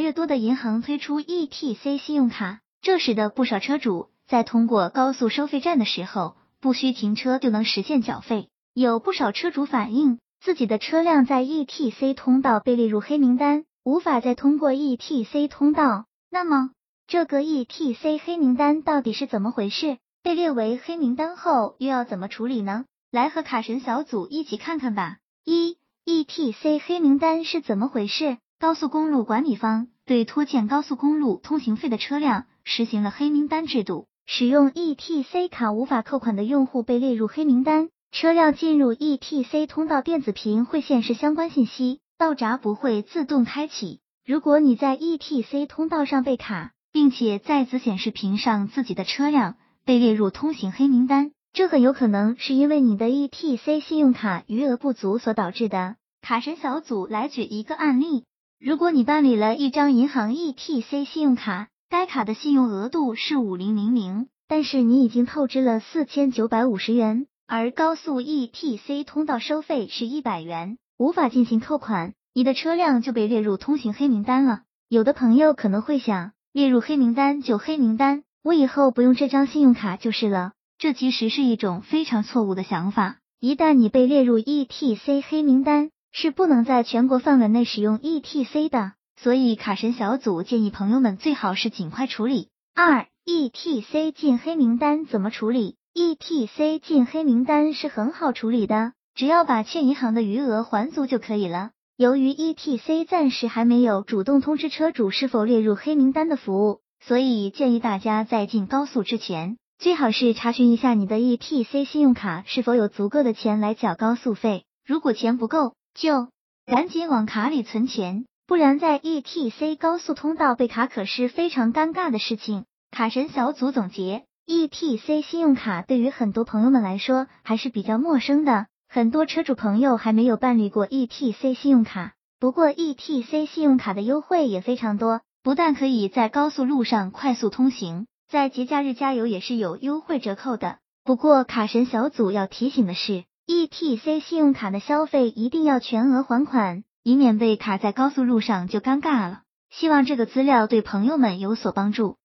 越多的银行推出 ETC 信用卡，这使得不少车主在通过高速收费站的时候，不需停车就能实现缴费。有不少车主反映，自己的车辆在 ETC 通道被列入黑名单，无法再通过 ETC 通道。那么，这个 ETC 黑名单到底是怎么回事？被列为黑名单后又要怎么处理呢？来和卡神小组一起看看吧。一 ETC 黑名单是怎么回事？高速公路管理方对拖欠高速公路通行费的车辆实行了黑名单制度，使用 ETC 卡无法扣款的用户被列入黑名单。车辆进入 ETC 通道，电子屏会显示相关信息，道闸不会自动开启。如果你在 ETC 通道上被卡，并且在子显示屏上自己的车辆被列入通行黑名单，这很有可能是因为你的 ETC 信用卡余额不足所导致的。卡神小组来举一个案例。如果你办理了一张银行 ETC 信用卡，该卡的信用额度是五零零零，但是你已经透支了四千九百五十元，而高速 ETC 通道收费是一百元，无法进行扣款，你的车辆就被列入通行黑名单了。有的朋友可能会想，列入黑名单就黑名单，我以后不用这张信用卡就是了。这其实是一种非常错误的想法。一旦你被列入 ETC 黑名单，是不能在全国范围内使用 ETC 的，所以卡神小组建议朋友们最好是尽快处理。二 ETC 进黑名单怎么处理？ETC 进黑名单是很好处理的，只要把欠银行的余额还足就可以了。由于 ETC 暂时还没有主动通知车主是否列入黑名单的服务，所以建议大家在进高速之前，最好是查询一下你的 ETC 信用卡是否有足够的钱来缴高速费。如果钱不够，就赶紧往卡里存钱，不然在 ETC 高速通道被卡可是非常尴尬的事情。卡神小组总结：ETC 信用卡对于很多朋友们来说还是比较陌生的，很多车主朋友还没有办理过 ETC 信用卡。不过 ETC 信用卡的优惠也非常多，不但可以在高速路上快速通行，在节假日加油也是有优惠折扣的。不过卡神小组要提醒的是。ETC 信用卡的消费一定要全额还款，以免被卡在高速路上就尴尬了。希望这个资料对朋友们有所帮助。